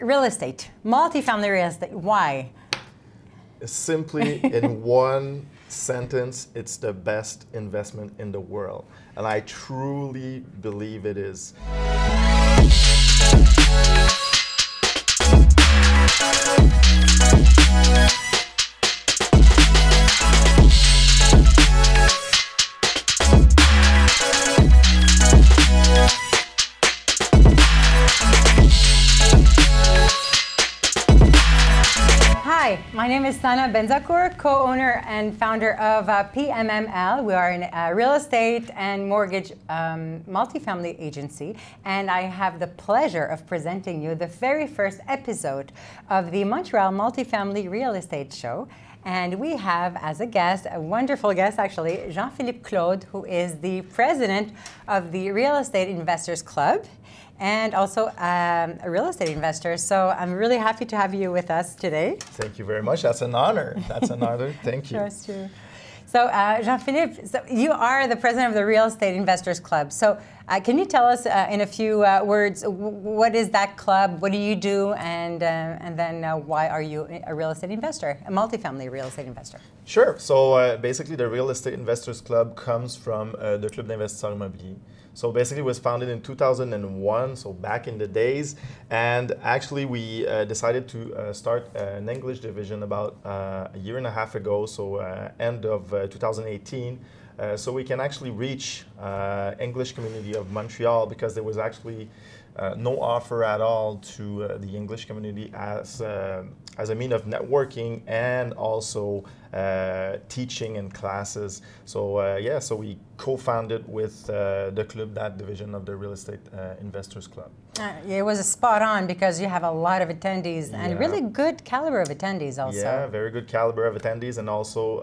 Real estate, multifamily real estate. Why? Simply in one sentence, it's the best investment in the world. And I truly believe it is. My name is Sana Benzakour, co-owner and founder of uh, PMML. We are a real estate and mortgage um, multifamily agency, and I have the pleasure of presenting you the very first episode of the Montreal Multifamily Real Estate Show. And we have as a guest, a wonderful guest actually, Jean Philippe Claude, who is the president of the Real Estate Investors Club and also um, a real estate investor. So I'm really happy to have you with us today. Thank you very much. That's an honor. That's an honor. Thank you. So, uh, Jean Philippe, so you are the president of the Real Estate Investors Club. So, uh, can you tell us uh, in a few uh, words what is that club? What do you do? And, uh, and then uh, why are you a real estate investor, a multifamily real estate investor? Sure. So, basically, the Real Estate Investors Club comes from the Club d'Investisseurs Immobiliers. So basically, it was founded in 2001, so back in the days. And actually, we uh, decided to uh, start an English division about uh, a year and a half ago, so uh, end of uh, 2018. Uh, so we can actually reach English community of Montreal because there was actually uh, no offer at all to uh, the English community as, uh, as a mean of networking and also teaching and classes. So yeah, so we co-founded with the club that division of the Real Estate Investors Club. it was a spot on because you have a lot of attendees yeah. and really good caliber of attendees also. Yeah, very good caliber of attendees and also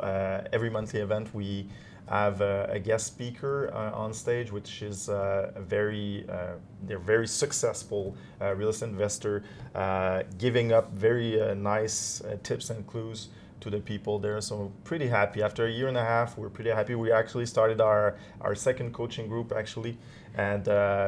every monthly event we have a, a guest speaker uh, on stage, which is uh, a very, uh, they're very successful uh, real estate investor, uh, giving up very uh, nice tips and clues to the people there. So pretty happy. After a year and a half, we're pretty happy. We actually started our, our second coaching group actually, and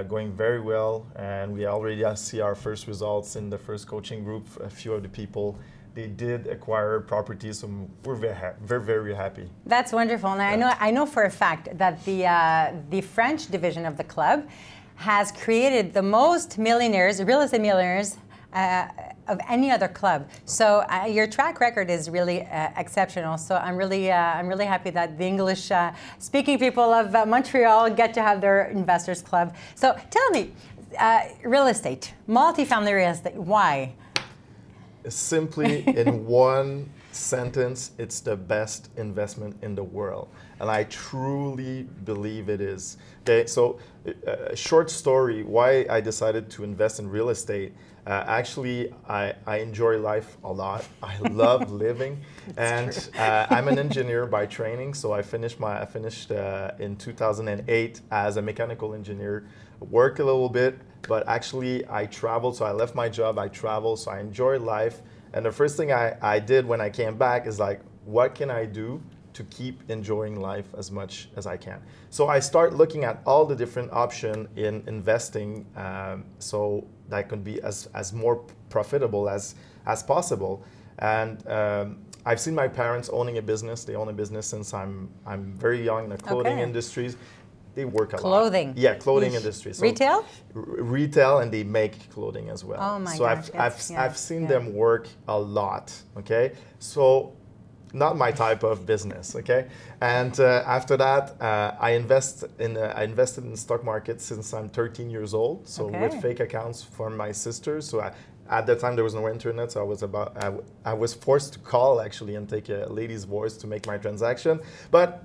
going very well. And we already see our first results in the first coaching group. A few of the people they did acquire properties, so we're very, ha- very, very happy. That's wonderful, and yeah. I know, I know for a fact that the uh, the French division of the club has created the most millionaires, real estate millionaires. Uh, of any other club, so uh, your track record is really uh, exceptional. So I'm really, uh, I'm really happy that the English-speaking uh, people of Montreal get to have their investors club. So tell me, real estate, multifamily real estate, why? simply in one sentence, it's the best investment in the world. And I truly believe it is. Okay, so uh, a short story why I decided to invest in real estate. Uh, actually, I, I enjoy life a lot. I love living, and uh, I'm an engineer by training. So I finished my I finished uh, in 2008 as a mechanical engineer. Work a little bit, but actually I traveled. So I left my job. I traveled. So I enjoy life. And the first thing I, I did when I came back is like, what can I do to keep enjoying life as much as I can. So I start looking at all the different options in investing, um, so that could be as, as more profitable as as possible. And um, I've seen my parents owning a business. They own a business since I'm I'm very young in the clothing okay. industries. They work a clothing. lot. Clothing. Yeah, clothing industry. So retail. R- retail, and they make clothing as well. Oh my so gosh, I've I've, yeah, I've seen yeah. them work a lot. Okay, so not my type of business. Okay, and uh, after that, uh, I invest in uh, I invested in the stock market since I'm 13 years old. So okay. with fake accounts for my sisters. So I, at that time there was no internet, so I was about I, w- I was forced to call actually and take a lady's voice to make my transaction, but.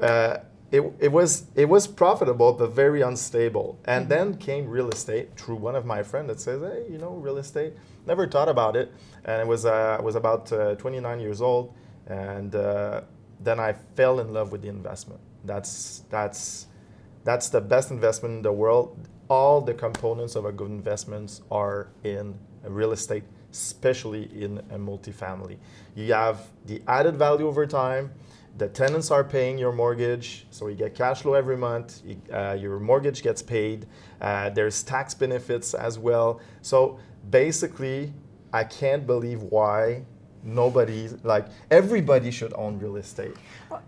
Uh, it, it was it was profitable but very unstable. And mm-hmm. then came real estate through one of my friends that says, hey, you know, real estate. Never thought about it, and it was uh, I was about uh, 29 years old, and uh, then I fell in love with the investment. That's that's that's the best investment in the world. All the components of a good investment are in real estate, especially in a multifamily. You have the added value over time the tenants are paying your mortgage, so you get cash flow every month. Uh, your mortgage gets paid. Uh, there's tax benefits as well. So basically, I can't believe why nobody like everybody should own real estate.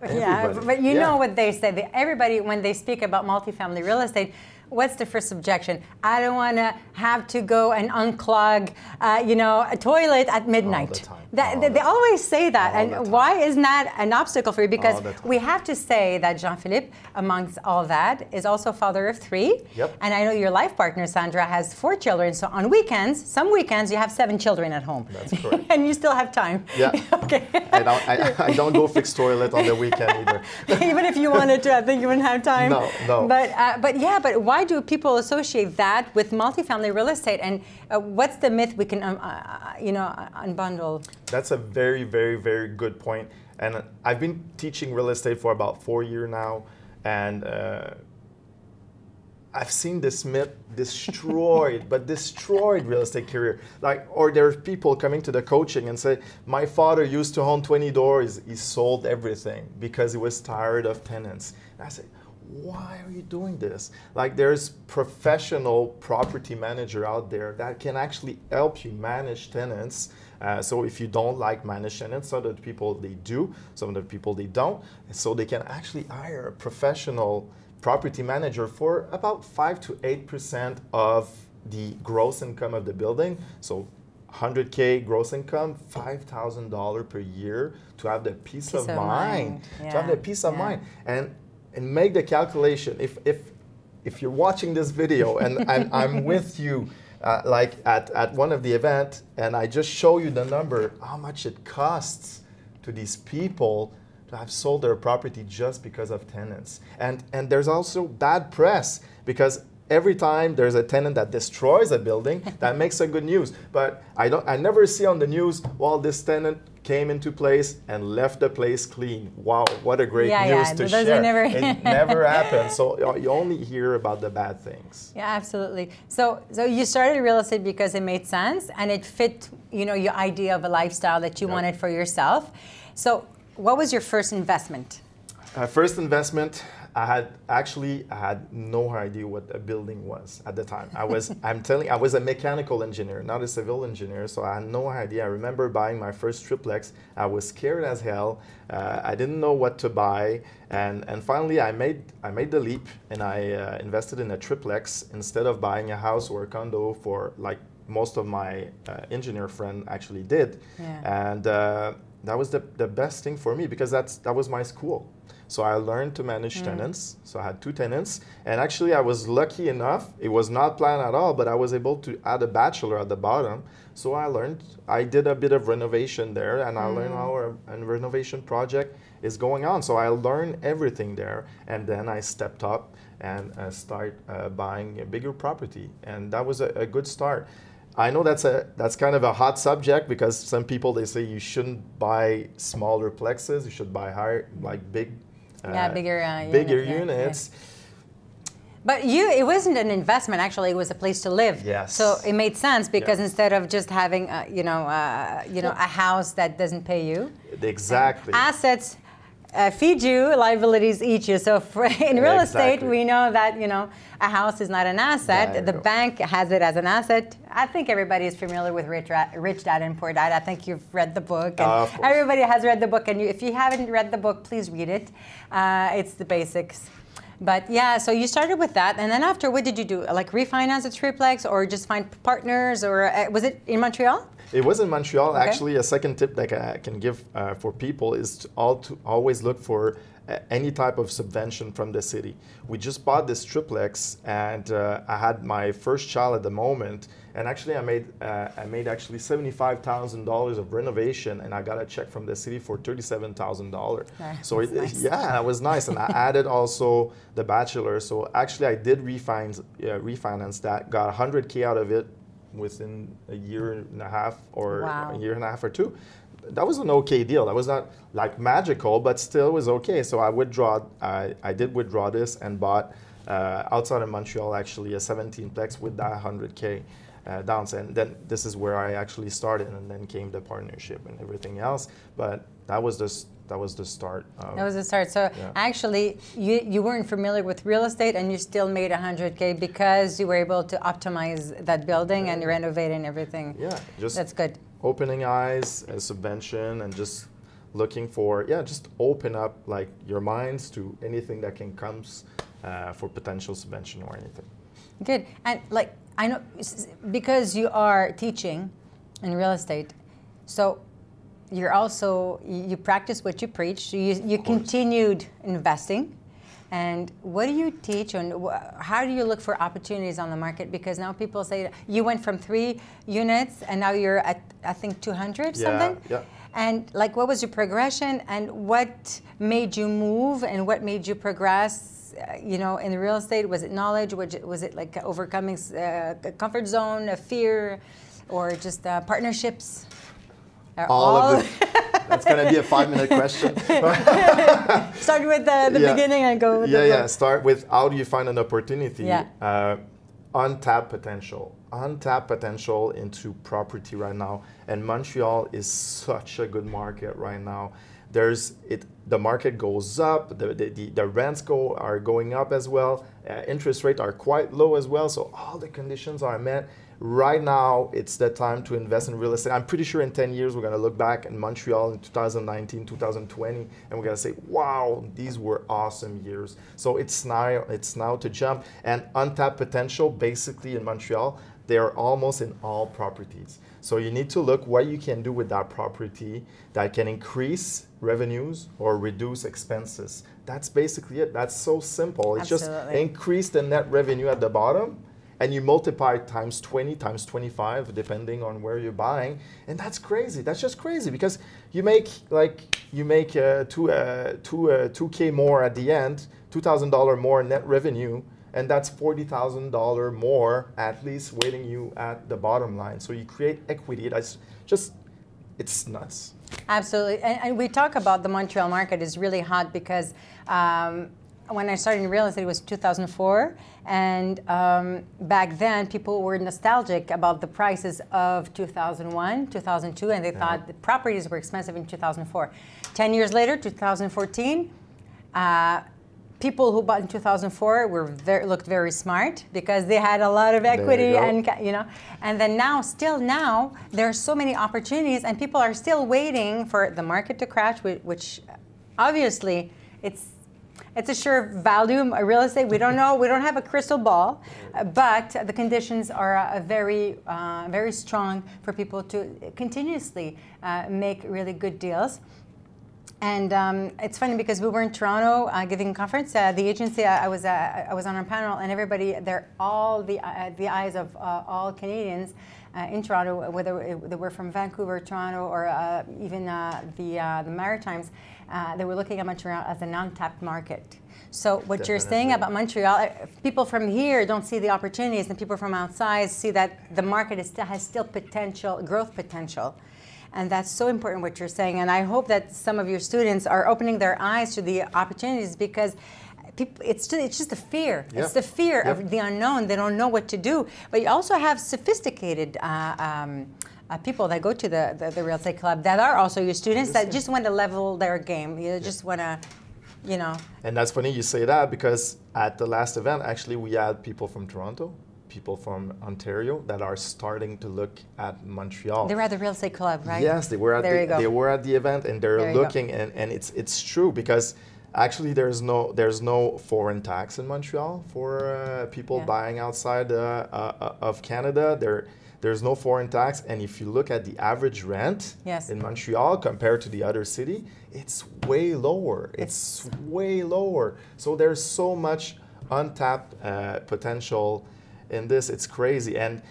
Yeah, but you Yeah. know what they say. Everybody, when they speak about multifamily real estate, what's the first objection? I don't want to have to go and unclog, uh, you know, a toilet at midnight. time. That, they, the they always say that, All and why isn't that an obstacle for you? Because the we have to say that Jean-Philippe, amongst all that, is also father of three. Yep. And I know your life partner Sandra has four children. So on weekends, some weekends, you have seven children at home. That's correct. and you still have time. Yeah. okay. I don't, I, I don't go fix toilet on the weekend either. Even if you wanted to, I think you wouldn't have time. No, no. But uh, but yeah, but why do people associate that with multifamily real estate? And uh, what's the myth we can um, uh, you know uh, unbundle? That's a very, very, very good point. And I've been teaching real estate for about four years now, and uh, I've seen this myth destroyed, but destroyed real estate career. Like, or there's people coming to the coaching and say, "My father used to own 20 doors. He sold everything because he was tired of tenants." And I say, why are you doing this? Like there's professional property manager out there that can actually help you manage tenants. Uh, so if you don't like manage tenants, some of the people they do, some of the people they don't. So they can actually hire a professional property manager for about five to eight percent of the gross income of the building. So 100k gross income, $5,000 per year to have the peace, Peace of, of mind. mind. To have Yeah, the peace of yeah. mind and and make the calculation. If if if you're watching this video and, and I'm with you, uh, like at, at one of the event, and I just show you the number, how much it costs to these people to have sold their property just because of tenants. And and there's also bad press because every time there's a tenant that destroys a building, that makes a good news. But I don't I never see on the news, well, this tenant came into place and left the place clean. Wow, what a great Yeah, news yeah, to those are share. never- it never happens. So you- you only hear about the bad things. Yeah, absolutely. So so you started real estate because it made sense and it fit you know your idea of a lifestyle that you Yep. wanted for yourself. So what was your first investment? Uh, first investment, I had actually I had no idea what a building was at the time. I was I'm telling I was a mechanical engineer, not a civil engineer, so I had no idea. I remember buying my first triplex. I was scared as hell. Uh, I didn't know what to buy, and and finally I made I made the leap and I uh, invested in a triplex instead of buying a house or a condo for like most of my uh, engineer friend actually did, Yeah. and uh, that was the, the best thing for me because that's that was my school. So I learned to manage tenants. So I had two tenants, and actually I was lucky enough. It was not planned at all, but I was able to add a bachelor at the bottom. So I learned. I did a bit of renovation there, and I learned how a, a renovation project is going on. So I learned everything there, and then I stepped up and uh, start uh, buying a bigger property, and that was a, a good start. I know that's a that's kind of a hot subject because some people they say you shouldn't buy smaller plexes, you should buy higher like big Yeah, bigger, uh, bigger unit, yeah, yeah. units. But you, it wasn't an investment. Actually, it was a place to live. Yes. So it made sense because Yeah. instead of just having, uh, you know, uh, you know, a house that doesn't pay you, Exactly. assets uh, feed you, liabilities eat you. So for, in real estate, we know that you know a house is not an asset. The go. bank has it as an asset. I think everybody is familiar with Rich, Rich Dad and Poor Dad. I think you've read the book, and Uh, everybody has read the book. And you, if you haven't read the book, please read it. Uh, it's the basics. But yeah, so you started with that, and then after, what did you do? Like refinance a triplex, or just find partners, or uh, was it in Montreal? It was in Montreal. Okay. Actually, a second tip that I can give uh, for people is to, all to always look for uh, any type of subvention from the city. We just bought this triplex, and uh, I had my first child at the moment. And actually, I made uh, I made actually seventy five thousand dollars of renovation, and I got a check from the city for thirty seven thousand dollars. So it, nice. yeah, that was nice, and I added also the bachelor. So actually, I did refinance uh, refinance that, got hundred k out of it within a year and a half or Wow. a year and a half or two. That was an okay deal. That was not like magical, but still was okay. So I withdraw. I, I did withdraw this and bought uh, outside of Montreal actually a 17 plex with that 100k. Uh, downs. And then this is where I actually started, and then came the partnership and everything else. But that was just that was the start. that was the start. So yeah. actually, you, you weren't familiar with real estate, and you still made 100k because you were able to optimize that building and renovate and everything. Yeah, just that's good. Opening eyes, a subvention, and just looking for yeah, just open up like your minds to anything that can comes uh, for potential subvention or anything. Good, and like I know because you are teaching in real estate, so you're also you practice what you preach. You you continued investing, and what do you teach and how do you look for opportunities on the market? Because now people say you went from three units and now you're at I think 200 yeah, something. Yeah. And like, what was your progression, and what made you move, and what made you progress? Uh, you know, in the real estate, was it knowledge? Was it, was it like overcoming uh, a comfort zone, a fear, or just uh, partnerships? all, all, of it. That's going to be a five-minute question. Start with the, the yeah. beginning and go. yeah, yeah. Start with how do you find an opportunity? Yeah. Uh, untapped potential untapped potential into property right now and montreal is such a good market right now there's it the market goes up the, the, the rents go are going up as well. Uh, interest rates are quite low as well so all the conditions are met. Right now it's the time to invest in real estate. I'm pretty sure in 10 years we're going to look back in montreal in 2019 2020 and we're going to say wow these were awesome years. So it's now it's now to jump. And untapped potential basically in montreal they're almost in all properties so you need to look what you can do with that property that can increase revenues or reduce expenses. That's basically it. That's so simple. It's Absolutely. just increase the net revenue at the bottom and you multiply times 20 times 25 depending on where you're buying. And that's crazy. That's just crazy because you make like you make uh, two, uh, two, uh, 2k more at the end $2000 more net revenue and that's $40000 more at least waiting you at the bottom line so you create equity that's just it's nuts absolutely and, and we talk about the montreal market is really hot because um, when I started in real estate, it was 2004. And um, back then, people were nostalgic about the prices of 2001, 2002, and they yeah. thought the properties were expensive in 2004. 10 years later, 2014, uh, people who bought in 2004 were very, looked very smart because they had a lot of equity and you know and then now still now there are so many opportunities and people are still waiting for the market to crash which obviously it's it's a sure value real estate. We don't know. We don't have a crystal ball, but the conditions are uh, very, uh, very strong for people to continuously uh, make really good deals. And um, it's funny because we were in Toronto uh, giving a conference. Uh, the agency uh, I was I was on a panel, and everybody they're all the the eyes of all Canadians in Toronto, whether they were from Vancouver, Toronto, or even the the Maritimes uh, they were looking at Montreal as an untapped market. So what Definitely. you're saying about Montreal, uh, people from here don't see the opportunities, and people from outside see that the market is, still has still potential, growth potential. And that's so important what you're saying. And I hope that some of your students are opening their eyes to the opportunities because people, it's just, it's just a fear. Yeah. It's the fear yeah. of the unknown. They don't know what to do. But you also have sophisticated. Uh, um, uh, people that go to the, the, the, real estate club that are also your students that just want to level their game. You just want to, you know. And that's funny you say that because at the last event, actually, we had people from Toronto, people from Ontario that are starting to look at Montreal. They were at the real estate club, right? Yes, they were at there the, they were at the event and they're there looking and, and it's it's true because actually there's no there's no foreign tax in Montreal for uh, people yeah. buying outside uh, uh, of Canada. There there's no foreign tax, and if you look at the average rent yes. in Montreal compared to the other city, it's way lower. It's, it's way lower. So there's so much untapped uh, potential in this. It's crazy. And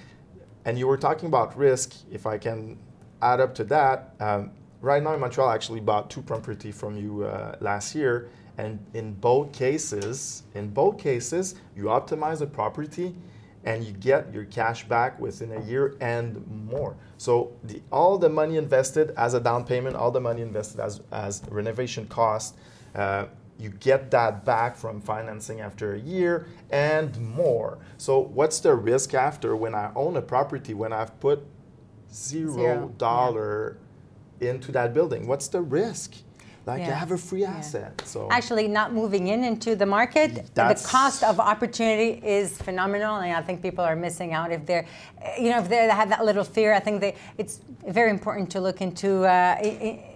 and you were talking about risk. If I can add up to that, um, right now in Montreal, I actually bought two property from you uh, last year, and in both cases, in both cases, you optimize the property and you get your cash back within a year and more. So the, all the money invested as a down payment, all the money invested as, as renovation cost, uh, you get that back from financing after a year and more. So what's the risk after when I own a property when I've put zero dollar into that building? What's the risk? Like Yeah. you have a free Yeah. asset. So Actually, not moving in into the market, the cost of opportunity is phenomenal, and I think people are missing out if they're, you know, if they have that little fear. I think they, it's very important to look into uh,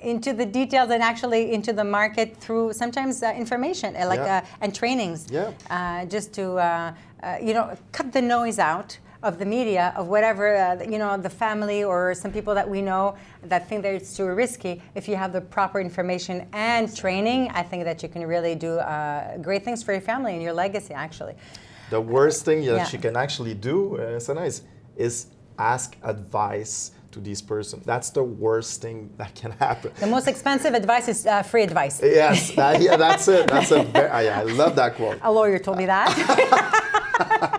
into the details and actually into the market through sometimes uh, information uh, like Yeah. uh, and trainings, Yeah. uh, just to uh, uh, you know cut the noise out of the media of whatever uh, you know the family or some people that we know that think that it's too risky if you have the proper information and training i think that you can really do uh, great things for your family and your legacy actually the worst thing that Yeah. you can actually do, uh, Sana, is, is ask advice to this person. That's the worst thing that can happen. the most expensive advice is uh, free advice Yes, that, yeah, that's it. That's a very, I, I love that quote. a lawyer told me that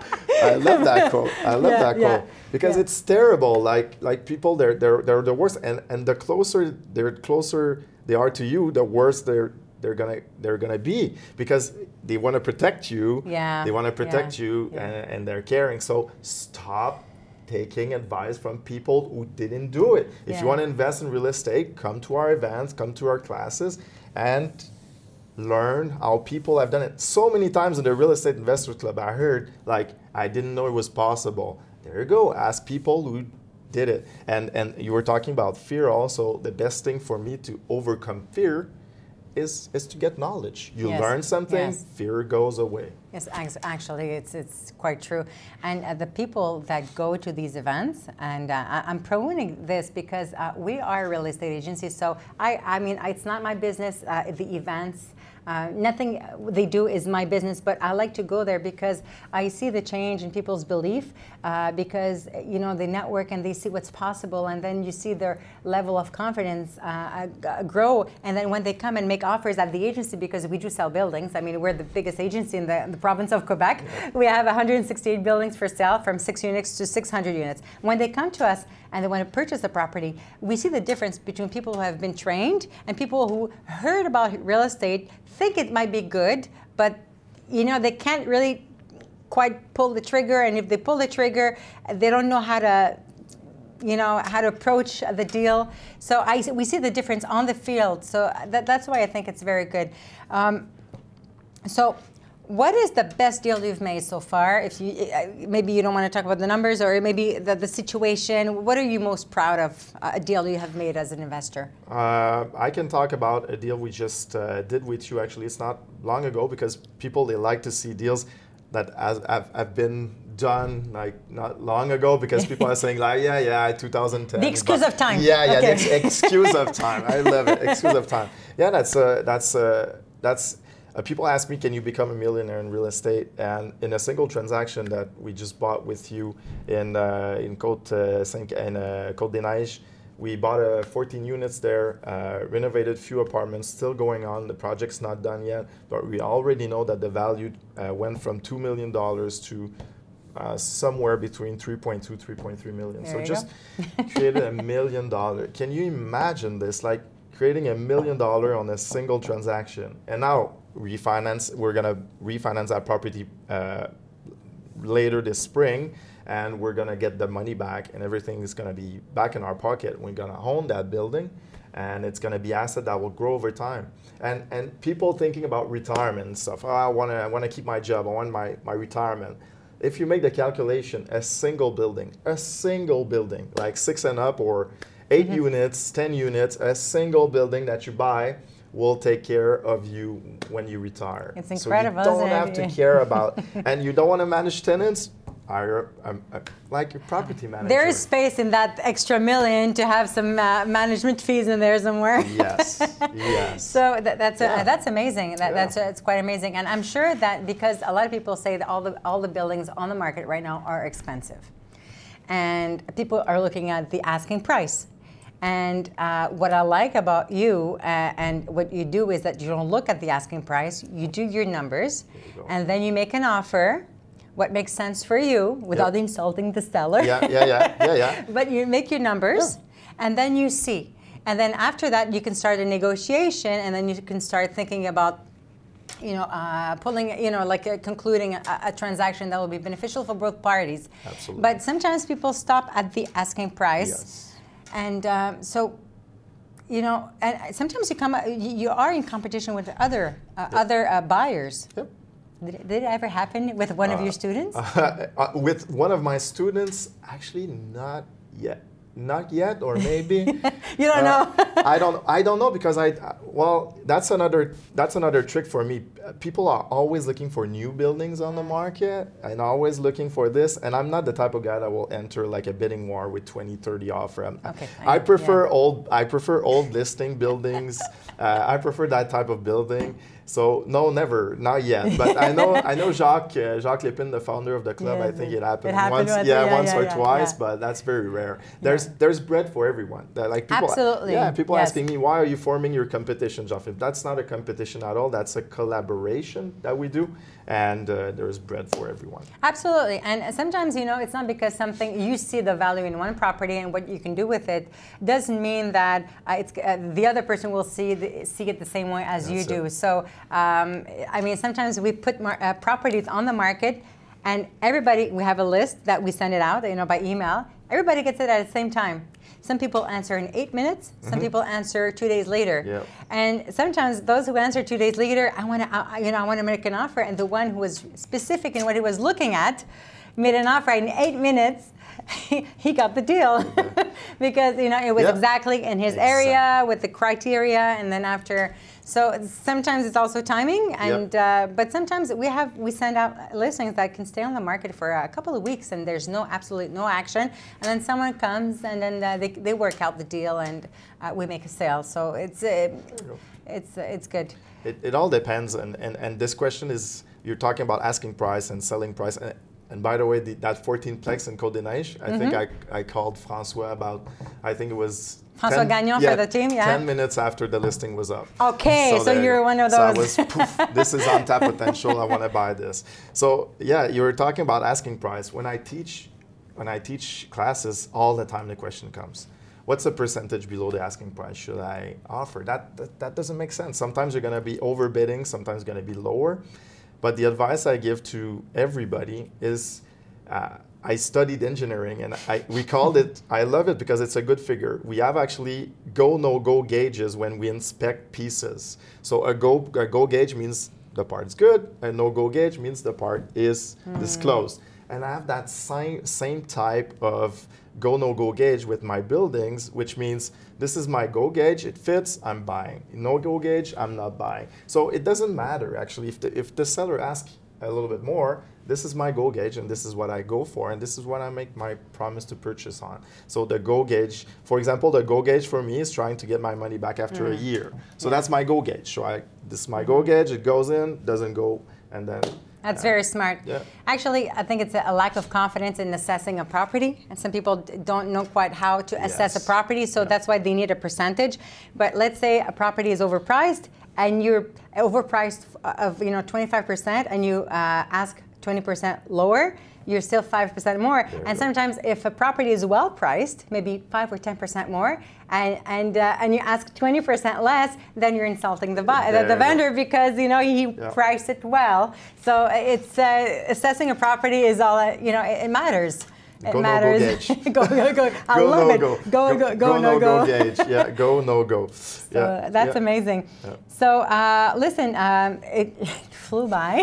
I love that quote. I love Yeah, that yeah, quote because yeah. it's terrible. Like like people, they're they're they're the worst, and and the closer they're closer they are to you, the worse they're they're gonna they're gonna be because they want to protect you. Yeah, They want to protect yeah, you, yeah. And, and they're caring. So stop taking advice from people who didn't do it. If Yeah. you want to invest in real estate, come to our events, come to our classes, and learn how people have done it. So many times in the real estate investor club, I heard like I didn't know it was possible. There you go. Ask people who did it. And and you were talking about fear also. The best thing for me to overcome fear is is to get knowledge. You Yes, learn something, yes. fear goes away. Yes, actually, it's it's quite true. And uh, the people that go to these events, and uh, I'm promoting this because uh, we are a real estate agency. So I, I mean, it's not my business. Uh, the events. Uh, nothing they do is my business, but I like to go there because I see the change in people's belief. Uh, because you know they network and they see what's possible, and then you see their level of confidence uh, uh, grow. And then when they come and make offers at the agency, because we do sell buildings. I mean, we're the biggest agency in the, the province of Quebec. We have 168 buildings for sale, from six units to 600 units. When they come to us and they want to purchase the property, we see the difference between people who have been trained and people who heard about real estate, think it might be good, but you know they can't really quite pull the trigger. And if they pull the trigger, they don't know how to you know how to approach the deal. So I, we see the difference on the field. So that, that's why I think it's very good. Um, so, what is the best deal you've made so far? If you uh, maybe you don't want to talk about the numbers, or maybe the, the situation. What are you most proud of? uh, A deal you have made as an investor? Uh, I can talk about a deal we just uh, did with you. Actually, it's not long ago because people they like to see deals that have, have been done like not long ago because people are saying like yeah yeah 2010 The excuse of time. yeah yeah Okay. the ex- excuse of time I love it excuse of time yeah that's uh, that's uh, that's uh, people ask me can you become a millionaire in real estate and in a single transaction that we just bought with you in uh, in Côte uh, Saint in uh, Côte des Neiges we bought uh, 14 units there, uh, renovated few apartments, still going on. The project's not done yet, but we already know that the value uh, went from $2 million to uh, somewhere between 3.2, 3.3 million. There so just created a million dollar. Can you imagine this? Like creating a million dollar on a single transaction. And now refinance, we're gonna refinance that property uh, later this spring and we're gonna get the money back and everything is gonna be back in our pocket. We're gonna own that building and it's gonna be asset that will grow over time. And and people thinking about retirement and stuff. Oh, I wanna I wanna keep my job, I want my, my retirement. If you make the calculation, a single building, a single building, like six and up or 8 Mm-hmm. units, ten units, a single building that you buy will take care of you when you retire. It's incredible. So you don't have to care about, and you don't want to manage tenants. Hire um, uh, like your property manager. There is space in that extra million to have some uh, management fees in there somewhere. yes, yes. So that, that's Yeah. that's amazing. That, Yeah. That's it's quite amazing, and I'm sure that because a lot of people say that all the all the buildings on the market right now are expensive, and people are looking at the asking price. And uh, what I like about you uh, and what you do is that you don't look at the asking price. You do your numbers, you and then you make an offer. What makes sense for you without insulting the seller? yeah, yeah, yeah, yeah, yeah. But you make your numbers, and then you see. And then after that, you can start a negotiation, and then you can start thinking about you know, uh, pulling, you know, like uh, concluding a, a, transaction that will be beneficial for both parties. Absolutely. But sometimes people stop at the asking price. Yes. And um, so, you know, and sometimes you come, you are in competition with other uh, yep. other uh, buyers. Yep. Did, did, it ever happen with one of your Uh, students? with one of my students, actually not yet not yet or maybe. You don't uh, know i don't i don't know because i well that's another that's another trick for me. People are always looking for new buildings on the market and always looking for this and i'm not the type of guy that will enter like a bidding war with 20 30 offer. Okay, i, I prefer yeah. old i prefer old listing buildings. Uh, i prefer that type of building so no, never, not yet. But I know, I know Jacques, uh, Jacques Lépine, the founder of the club. Yeah, I think it happened, it happened once, yeah, yeah, once or twice. But that's very rare. There's there's bread for everyone. That, like people, Absolutely. Yeah, people yes. asking me why are you forming your competition, Jacques? That's not a competition at all. That's a collaboration that we do, and uh, there's bread for everyone. Absolutely. And sometimes you know it's not because something you see the value in one property and what you can do with it doesn't mean that uh, it's uh, the other person will see the, see it the same way as That's you it. do. So. Um, I mean, sometimes we put mar- uh, properties on the market, and everybody we have a list that we send it out, you know, by email. Everybody gets it at the same time. Some people answer in eight minutes. Some Mhm. people answer two days later. Yep. And sometimes those who answer two days later, I want to, you know, I want to make an offer, and the one who was specific in what he was looking at made an offer in eight minutes. he got the deal because you know it was Yeah. exactly in his Exactly. area with the criteria, and then after. So sometimes it's also timing, and uh, but sometimes we have we send out listings that can stay on the market for a couple of weeks, and there's no absolute no action, and then someone comes and then uh, they, they work out the deal, and uh, we make a sale. So it's uh, it's it's good. It, it all depends, and, and, and this question is you're talking about asking price and selling price. And, and by the way, the, that 14 plex in Côte des Neiges, I think mm-hmm. I, I called Francois about, I think it was. François Gagnon for the team, yeah. 10 minutes after the listing was up. Okay, so there you you're one of those. So I was, poof, this is on tap potential. I want to buy this. So yeah, you were talking about asking price. When I teach, when I teach classes, all the time the question comes, what's the percentage below the asking price should I offer? That that, that doesn't make sense. Sometimes you're going to be overbidding. Sometimes you're going to be lower. But the advice I give to everybody is. Uh, I studied engineering and I, we called it, I love it because it's a good figure. We have actually go no go gauges when we inspect pieces. So a go, a go gauge means the part's good, a no go gauge means the part is disclosed. And I have that same, same type of go no go gauge with my buildings, which means this is my go gauge, it fits, I'm buying. No go gauge, I'm not buying. So it doesn't matter actually if the, if the seller asks a little bit more, this is my go gauge and this is what I go for and this is what I make my promise to purchase on. So the go gauge, for example, the go gauge for me is trying to get my money back after a mm. year. So that's my go gauge. So I this is my go mm-hmm. gauge, it goes in, doesn't go, and then That's very smart. Yeah. Actually, I think it's a, lack of confidence in assessing a property, and some people don't know quite how to assess a property, so Yeah. that's why they need a percentage. But let's say a property is overpriced, and you're overpriced of you know 25%, and you uh, ask 20% lower. You're still 5% more. And go. sometimes, if a property is well priced, maybe 5 or 10% more, and, and, uh, and you ask 20% less, then you're insulting the, bu- the, the vendor because you know he Yeah. priced it well. So it's uh, assessing a property is all uh, you know. It, it matters. It Go, no, go matters. gauge. go go go. I go love no it. go. Go go go, no go. gauge. Yeah, go no go. So yeah, that's yeah. amazing. Yeah. So uh, listen, um, it, it flew by.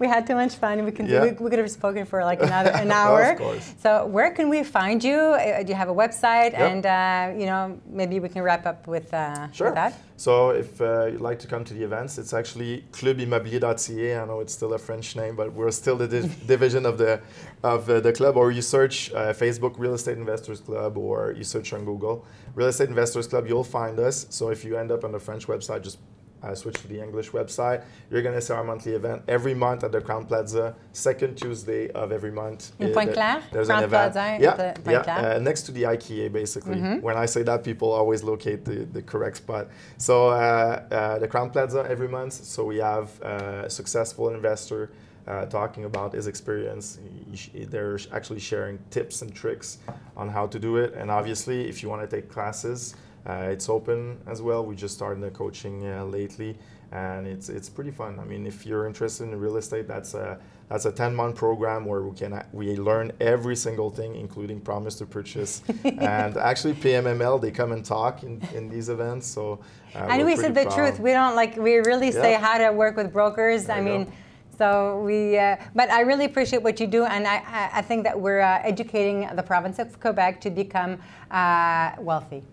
we had too much fun. We can Yeah. we, we could have spoken for like another an hour. Of course. So where can we find you? Uh, do you have a website? Yep. And uh, you know maybe we can wrap up with, uh, Sure. with that. So if uh, you'd like to come to the events, it's actually Club clubimmobilier.ca. I know it's still a French name, but we're still the di- division of the of uh, the club. Or you search uh, Facebook Real Estate Investors Club, or you search on Google Real Estate Investors Club. You'll find us. So if you end up on the French website, just uh, switch to the English website. You're going to see our monthly event every month at the Crowne Plaza, second Tuesday of every month. In Uh, Pointe-Claire? There's Crown an event. Plaza yeah, yeah, uh, next to the IKEA, basically. Mm-hmm. When I say that, people always locate the, the correct spot. So uh, uh, the Crowne Plaza every month. So we have uh, a successful investor uh, talking about his experience. He They're actually sharing tips and tricks on how to do it. And obviously, if you want to take classes, it's open as well. We just started the coaching uh, lately, and it's it's pretty fun. I mean, if you're interested in real estate, that's a that's a 10 month program where we can we learn every single thing, including promise to purchase. and actually, PMML they come and talk in, in these events. So uh, and we said the proud. truth. We don't like we really yeah. say how to work with brokers. There I mean. Go. So we, uh, but I really appreciate what you do, and I, I think that we're uh, educating the province of Quebec to become uh, wealthy.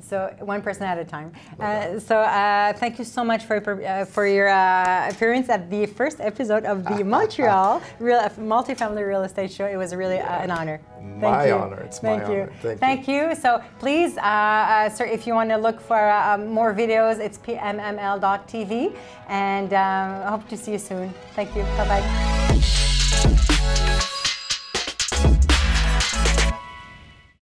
So one person at a time. Uh, so uh, thank you so much for uh, for your uh, appearance at the first episode of the Montreal real multifamily real estate show. It was really uh, an honor. Thank my you. honor. It's thank my you. honor. Thank, you. thank you. Thank you. So please, uh, sir, if you want to look for more videos, it's pmml.tv, and um, I hope to see you soon. Thank you. Bye bye.